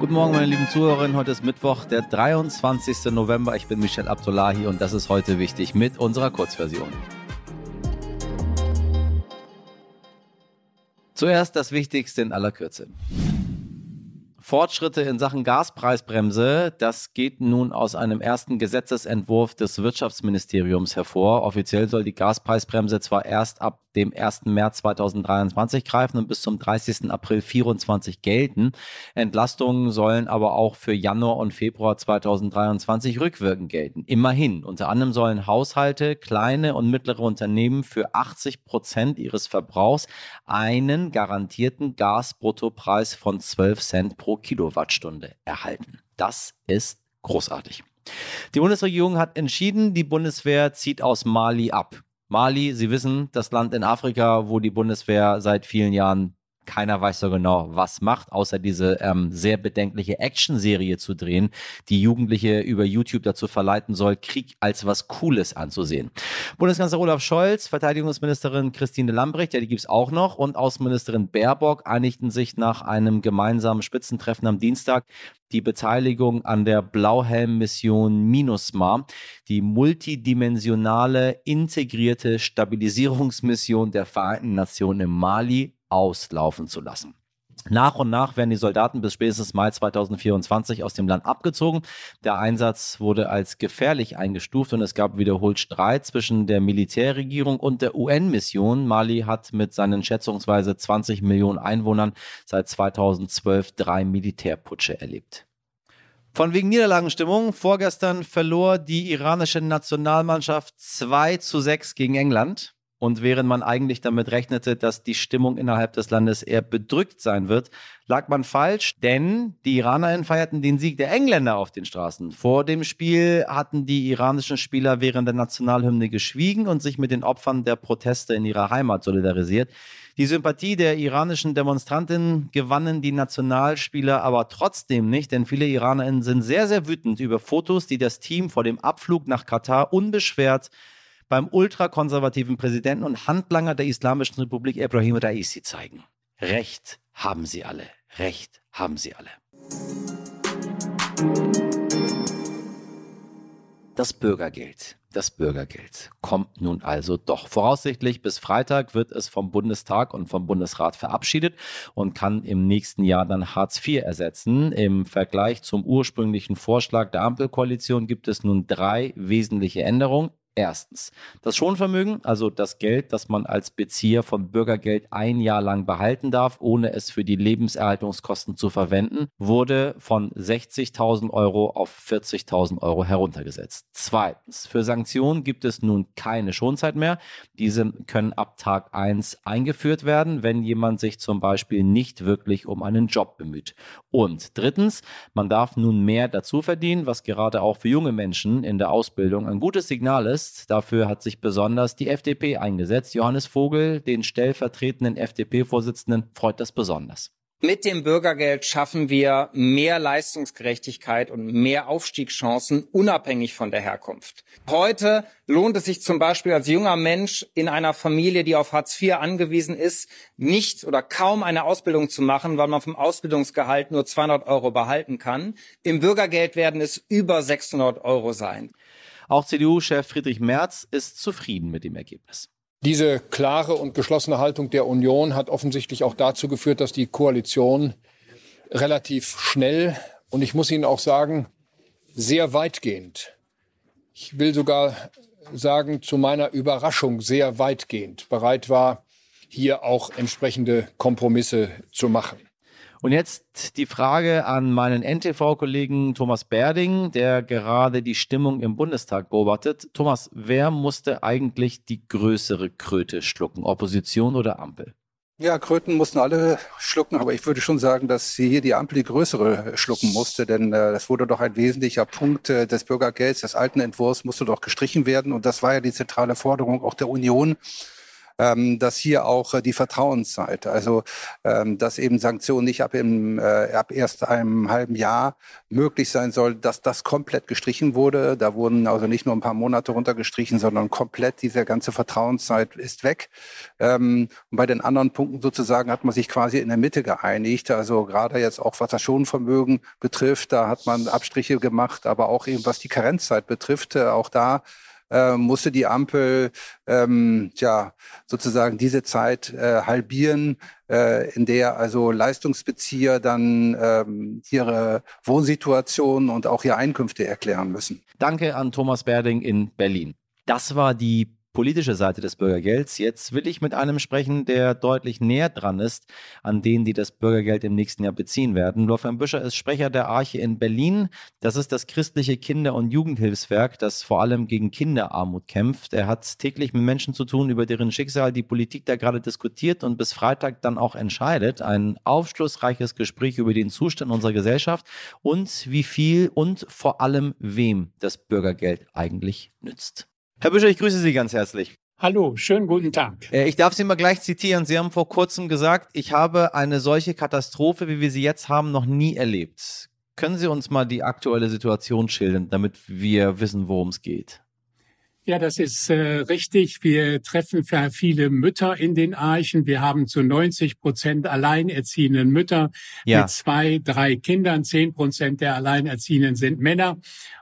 Guten Morgen, meine lieben Zuhörerinnen. Heute ist Mittwoch, der 23. November. Ich bin Michel Abdullahi und das ist heute wichtig mit unserer Kurzversion. Zuerst das Wichtigste in aller Kürze. Fortschritte in Sachen Gaspreisbremse, das geht nun aus einem ersten Gesetzesentwurf des Wirtschaftsministeriums hervor. Offiziell soll die Gaspreisbremse zwar erst ab dem 1. März 2023 greifen und bis zum 30. April 2024 gelten. Entlastungen sollen aber auch für Januar und Februar 2023 rückwirkend gelten. Immerhin. Unter anderem sollen Haushalte, kleine und mittlere Unternehmen für 80 Prozent ihres Verbrauchs einen garantierten Gasbruttopreis von 12 Cent pro Kilowattstunde erhalten. Das ist großartig. Die Bundesregierung hat entschieden, die Bundeswehr zieht aus Mali ab. Mali, Sie wissen, das Land in Afrika, wo die Bundeswehr seit vielen Jahren keiner weiß so genau, was macht, außer diese ähm, sehr bedenkliche Action-Serie zu drehen, die Jugendliche über YouTube dazu verleiten soll, Krieg als was Cooles anzusehen. Bundeskanzler Olaf Scholz, Verteidigungsministerin Christine Lambrecht, ja, die gibt's auch noch, und Außenministerin Baerbock einigten sich nach einem gemeinsamen Spitzentreffen am Dienstag die Beteiligung an der Blauhelm-Mission MINUSMA, die multidimensionale integrierte Stabilisierungsmission der Vereinten Nationen im Mali auslaufen zu lassen. Nach und nach werden die Soldaten bis spätestens Mai 2024 aus dem Land abgezogen. Der Einsatz wurde als gefährlich eingestuft und es gab wiederholt Streit zwischen der Militärregierung und der UN-Mission. Mali hat mit seinen schätzungsweise 20 Millionen Einwohnern seit 2012 drei Militärputsche erlebt. Von wegen Niederlagenstimmung. Vorgestern verlor die iranische Nationalmannschaft 2 zu 6 gegen England. Und während man eigentlich damit rechnete, dass die Stimmung innerhalb des Landes eher bedrückt sein wird, lag man falsch, denn die Iranerinnen feierten den Sieg der Engländer auf den Straßen. Vor dem Spiel hatten die iranischen Spieler während der Nationalhymne geschwiegen und sich mit den Opfern der Proteste in ihrer Heimat solidarisiert. Die Sympathie der iranischen Demonstrantinnen gewannen die Nationalspieler aber trotzdem nicht, denn viele Iranerinnen sind sehr, sehr wütend über Fotos, die das Team vor dem Abflug nach Katar unbeschwert beim ultrakonservativen Präsidenten und Handlanger der Islamischen Republik Ibrahim Raisi zeigen. Recht haben sie alle. Recht haben sie alle. Das Bürgergeld. Das Bürgergeld kommt nun also doch. Voraussichtlich bis Freitag wird es vom Bundestag und vom Bundesrat verabschiedet und kann im nächsten Jahr dann Hartz IV ersetzen. Im Vergleich zum ursprünglichen Vorschlag der Ampelkoalition gibt es nun drei wesentliche Änderungen. Erstens, das Schonvermögen, also das Geld, das man als Bezieher von Bürgergeld ein Jahr lang behalten darf, ohne es für die Lebenserhaltungskosten zu verwenden, wurde von 60.000 Euro auf 40.000 Euro heruntergesetzt. Zweitens, für Sanktionen gibt es nun keine Schonzeit mehr. Diese können ab Tag 1 eingeführt werden, wenn jemand sich zum Beispiel nicht wirklich um einen Job bemüht. Und drittens, man darf nun mehr dazu verdienen, was gerade auch für junge Menschen in der Ausbildung ein gutes Signal ist ist. Dafür hat sich besonders die FDP eingesetzt. Johannes Vogel, den stellvertretenden FDP-Vorsitzenden, freut das besonders. Mit dem Bürgergeld schaffen wir mehr Leistungsgerechtigkeit und mehr Aufstiegschancen unabhängig von der Herkunft. Heute lohnt es sich zum Beispiel als junger Mensch in einer Familie, die auf Hartz IV angewiesen ist, nicht oder kaum eine Ausbildung zu machen, weil man vom Ausbildungsgehalt nur 200 Euro behalten kann. Im Bürgergeld werden es über 600 Euro sein. Auch CDU-Chef Friedrich Merz ist zufrieden mit dem Ergebnis. Diese klare und geschlossene Haltung der Union hat offensichtlich auch dazu geführt, dass die Koalition relativ schnell und ich muss Ihnen auch sagen, sehr weitgehend, ich will sogar sagen, zu meiner Überraschung sehr weitgehend bereit war, hier auch entsprechende Kompromisse zu machen. Und jetzt die Frage an meinen NTV-Kollegen Thomas Berding, der gerade die Stimmung im Bundestag beobachtet. Thomas, wer musste eigentlich die größere Kröte schlucken? Opposition oder Ampel? Ja, Kröten mussten alle schlucken, aber ich würde schon sagen, dass hier die Ampel die größere schlucken musste, denn äh, das wurde doch ein wesentlicher Punkt äh, des Bürgergelds, des alten Entwurfs musste doch gestrichen werden und das war ja die zentrale Forderung auch der Union ähm, dass hier auch äh, die Vertrauenszeit, also ähm, dass eben Sanktionen nicht ab, im, äh, ab erst einem halben Jahr möglich sein soll, dass das komplett gestrichen wurde. Da wurden also nicht nur ein paar Monate runtergestrichen, sondern komplett diese ganze Vertrauenszeit ist weg. Ähm, und bei den anderen Punkten sozusagen hat man sich quasi in der Mitte geeinigt. Also gerade jetzt auch was das Schonvermögen betrifft, da hat man Abstriche gemacht, aber auch eben was die Karenzzeit betrifft, äh, auch da äh, musste die Ampel ähm, ja sozusagen diese Zeit äh, halbieren, äh, in der also Leistungsbezieher dann ähm, ihre Wohnsituation und auch ihre Einkünfte erklären müssen. Danke an Thomas Berding in Berlin. Das war die politische Seite des Bürgergelds. Jetzt will ich mit einem sprechen, der deutlich näher dran ist an denen, die das Bürgergeld im nächsten Jahr beziehen werden. Wolfgang Büscher ist Sprecher der Arche in Berlin. Das ist das christliche Kinder- und Jugendhilfswerk, das vor allem gegen Kinderarmut kämpft. Er hat täglich mit Menschen zu tun, über deren Schicksal die Politik da gerade diskutiert und bis Freitag dann auch entscheidet. Ein aufschlussreiches Gespräch über den Zustand unserer Gesellschaft und wie viel und vor allem wem das Bürgergeld eigentlich nützt. Herr Büscher, ich grüße Sie ganz herzlich. Hallo, schönen guten Tag. Äh, ich darf Sie mal gleich zitieren. Sie haben vor kurzem gesagt, ich habe eine solche Katastrophe, wie wir sie jetzt haben, noch nie erlebt. Können Sie uns mal die aktuelle Situation schildern, damit wir wissen, worum es geht? Ja, das ist äh, richtig. Wir treffen viele Mütter in den Archen. Wir haben zu 90 Prozent alleinerziehenden Mütter ja. mit zwei, drei Kindern. Zehn Prozent der Alleinerziehenden sind Männer.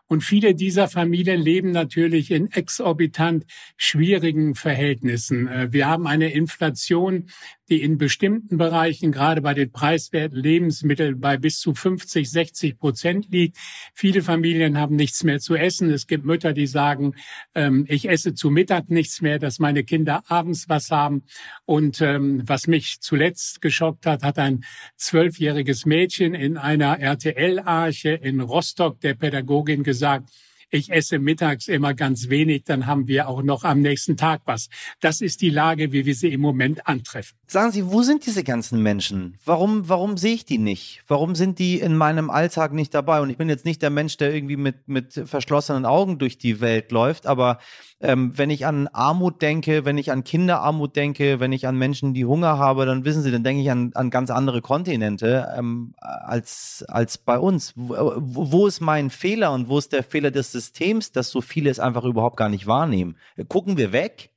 Und viele dieser Familien leben natürlich in exorbitant schwierigen Verhältnissen. Äh, wir haben eine Inflation, die in bestimmten Bereichen, gerade bei den preiswerten Lebensmitteln, bei bis zu 50, 60 Prozent liegt. Viele Familien haben nichts mehr zu essen. Es gibt Mütter, die sagen, ähm, ich esse zu Mittag nichts mehr, dass meine Kinder abends was haben. Und ähm, was mich zuletzt geschockt hat, hat ein zwölfjähriges Mädchen in einer RTL-Arche in Rostock der Pädagogin gesagt, gesagt, ich esse mittags immer ganz wenig, dann haben wir auch noch am nächsten Tag was. Das ist die Lage, wie wir sie im Moment antreffen. Sagen Sie, wo sind diese ganzen Menschen? Warum, warum sehe ich die nicht? Warum sind die in meinem Alltag nicht dabei? Und ich bin jetzt nicht der Mensch, der irgendwie mit, mit verschlossenen Augen durch die Welt läuft, aber ähm, wenn ich an Armut denke, wenn ich an Kinderarmut denke, wenn ich an Menschen, die Hunger haben, dann wissen Sie, dann denke ich an, an ganz andere Kontinente ähm, als, als bei uns. Wo, wo ist mein Fehler und wo ist der Fehler des dass so viele es einfach überhaupt gar nicht wahrnehmen? Gucken wir weg?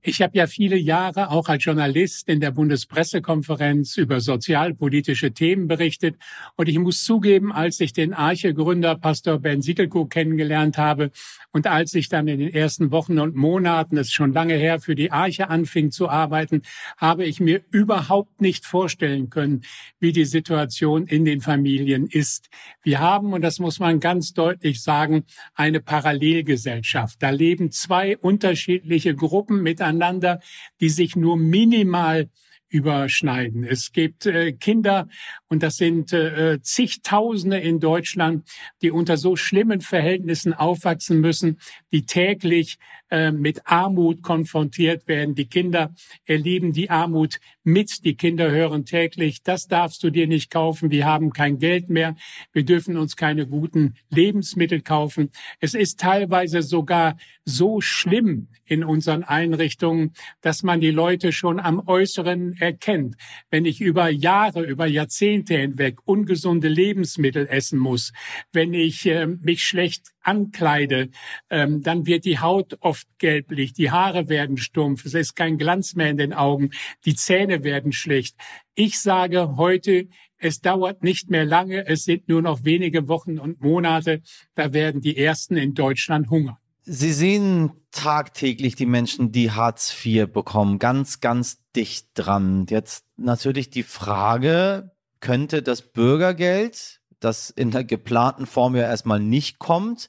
Ich habe ja viele Jahre auch als Journalist in der Bundespressekonferenz über sozialpolitische Themen berichtet. Und ich muss zugeben, als ich den Arche-Gründer Pastor Ben Siegelko kennengelernt habe und als ich dann in den ersten Wochen und Monaten, es ist schon lange her, für die Arche anfing zu arbeiten, habe ich mir überhaupt nicht vorstellen können, wie die Situation in den Familien ist. Wir haben, und das muss man ganz deutlich sagen, eine Parallelgesellschaft. Da leben zwei unterschiedliche Gruppen miteinander miteinander, die sich nur minimal überschneiden. Es gibt äh, Kinder, und das sind äh, zigtausende in Deutschland, die unter so schlimmen Verhältnissen aufwachsen müssen, die täglich äh, mit Armut konfrontiert werden. Die Kinder erleben die Armut mit. Die Kinder hören täglich, das darfst du dir nicht kaufen. Wir haben kein Geld mehr. Wir dürfen uns keine guten Lebensmittel kaufen. Es ist teilweise sogar so schlimm in unseren Einrichtungen, dass man die Leute schon am Äußeren erkennt. Wenn ich über Jahre, über Jahrzehnte hinweg ungesunde Lebensmittel essen muss, wenn ich äh, mich schlecht ankleide, ähm, dann wird die Haut oft gelblich, die Haare werden stumpf, es ist kein Glanz mehr in den Augen, die Zähne werden schlecht. Ich sage heute, es dauert nicht mehr lange, es sind nur noch wenige Wochen und Monate, da werden die Ersten in Deutschland hungern. Sie sehen tagtäglich die Menschen, die Hartz IV bekommen, ganz, ganz dicht dran. Jetzt natürlich die Frage, könnte das Bürgergeld, das in der geplanten Form ja erstmal nicht kommt,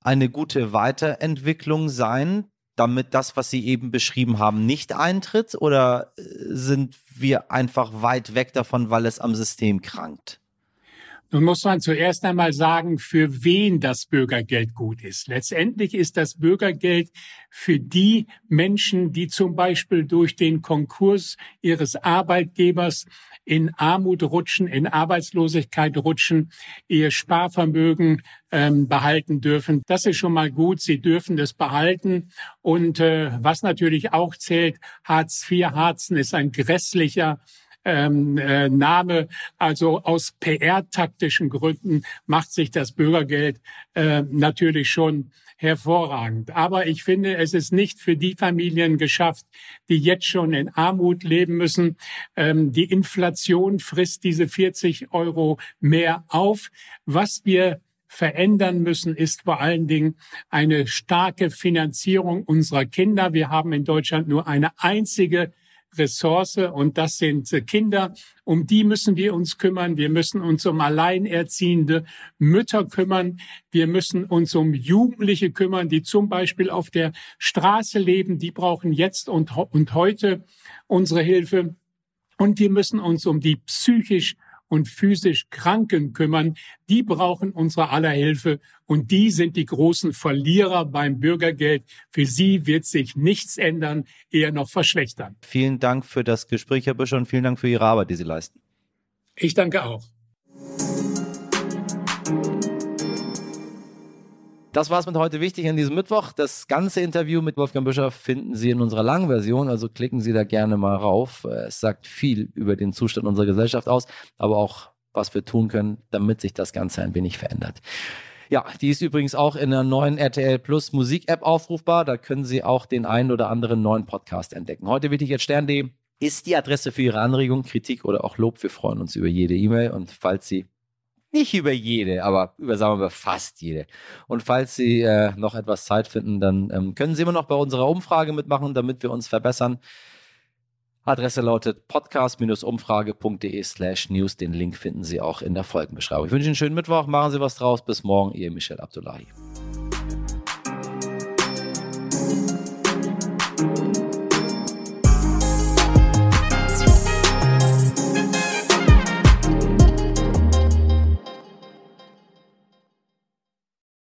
eine gute Weiterentwicklung sein, damit das, was Sie eben beschrieben haben, nicht eintritt? Oder sind wir einfach weit weg davon, weil es am System krankt? Nun muss man zuerst einmal sagen, für wen das Bürgergeld gut ist. Letztendlich ist das Bürgergeld für die Menschen, die zum Beispiel durch den Konkurs ihres Arbeitgebers in Armut rutschen, in Arbeitslosigkeit rutschen, ihr Sparvermögen ähm, behalten dürfen. Das ist schon mal gut. Sie dürfen das behalten. Und äh, was natürlich auch zählt, Hartz IV Harzen ist ein grässlicher ähm, äh, Name. Also aus PR-taktischen Gründen macht sich das Bürgergeld äh, natürlich schon hervorragend. Aber ich finde, es ist nicht für die Familien geschafft, die jetzt schon in Armut leben müssen. Ähm, die Inflation frisst diese 40 Euro mehr auf. Was wir verändern müssen, ist vor allen Dingen eine starke Finanzierung unserer Kinder. Wir haben in Deutschland nur eine einzige Ressource und das sind Kinder. Um die müssen wir uns kümmern. Wir müssen uns um alleinerziehende Mütter kümmern. Wir müssen uns um Jugendliche kümmern, die zum Beispiel auf der Straße leben. Die brauchen jetzt und, und heute unsere Hilfe. Und wir müssen uns um die psychisch und physisch Kranken kümmern, die brauchen unsere aller Hilfe und die sind die großen Verlierer beim Bürgergeld. Für sie wird sich nichts ändern, eher noch verschlechtern. Vielen Dank für das Gespräch, Herr Büscher, und vielen Dank für Ihre Arbeit, die Sie leisten. Ich danke auch. Das war's mit heute wichtig an diesem Mittwoch. Das ganze Interview mit Wolfgang Büscher finden Sie in unserer langen Version, also klicken Sie da gerne mal rauf. Es sagt viel über den Zustand unserer Gesellschaft aus, aber auch, was wir tun können, damit sich das Ganze ein wenig verändert. Ja, die ist übrigens auch in der neuen RTL Plus Musik-App aufrufbar. Da können Sie auch den einen oder anderen neuen Podcast entdecken. Heute wichtig jetzt Stern.de ist die Adresse für Ihre Anregung, Kritik oder auch Lob. Wir freuen uns über jede E-Mail und falls Sie nicht über jede, aber über, sagen wir mal, fast jede. Und falls Sie äh, noch etwas Zeit finden, dann ähm, können Sie immer noch bei unserer Umfrage mitmachen, damit wir uns verbessern. Adresse lautet podcast-umfrage.de slash news. Den Link finden Sie auch in der Folgenbeschreibung. Ich wünsche Ihnen einen schönen Mittwoch. Machen Sie was draus. Bis morgen. Ihr Michel Abdullahi.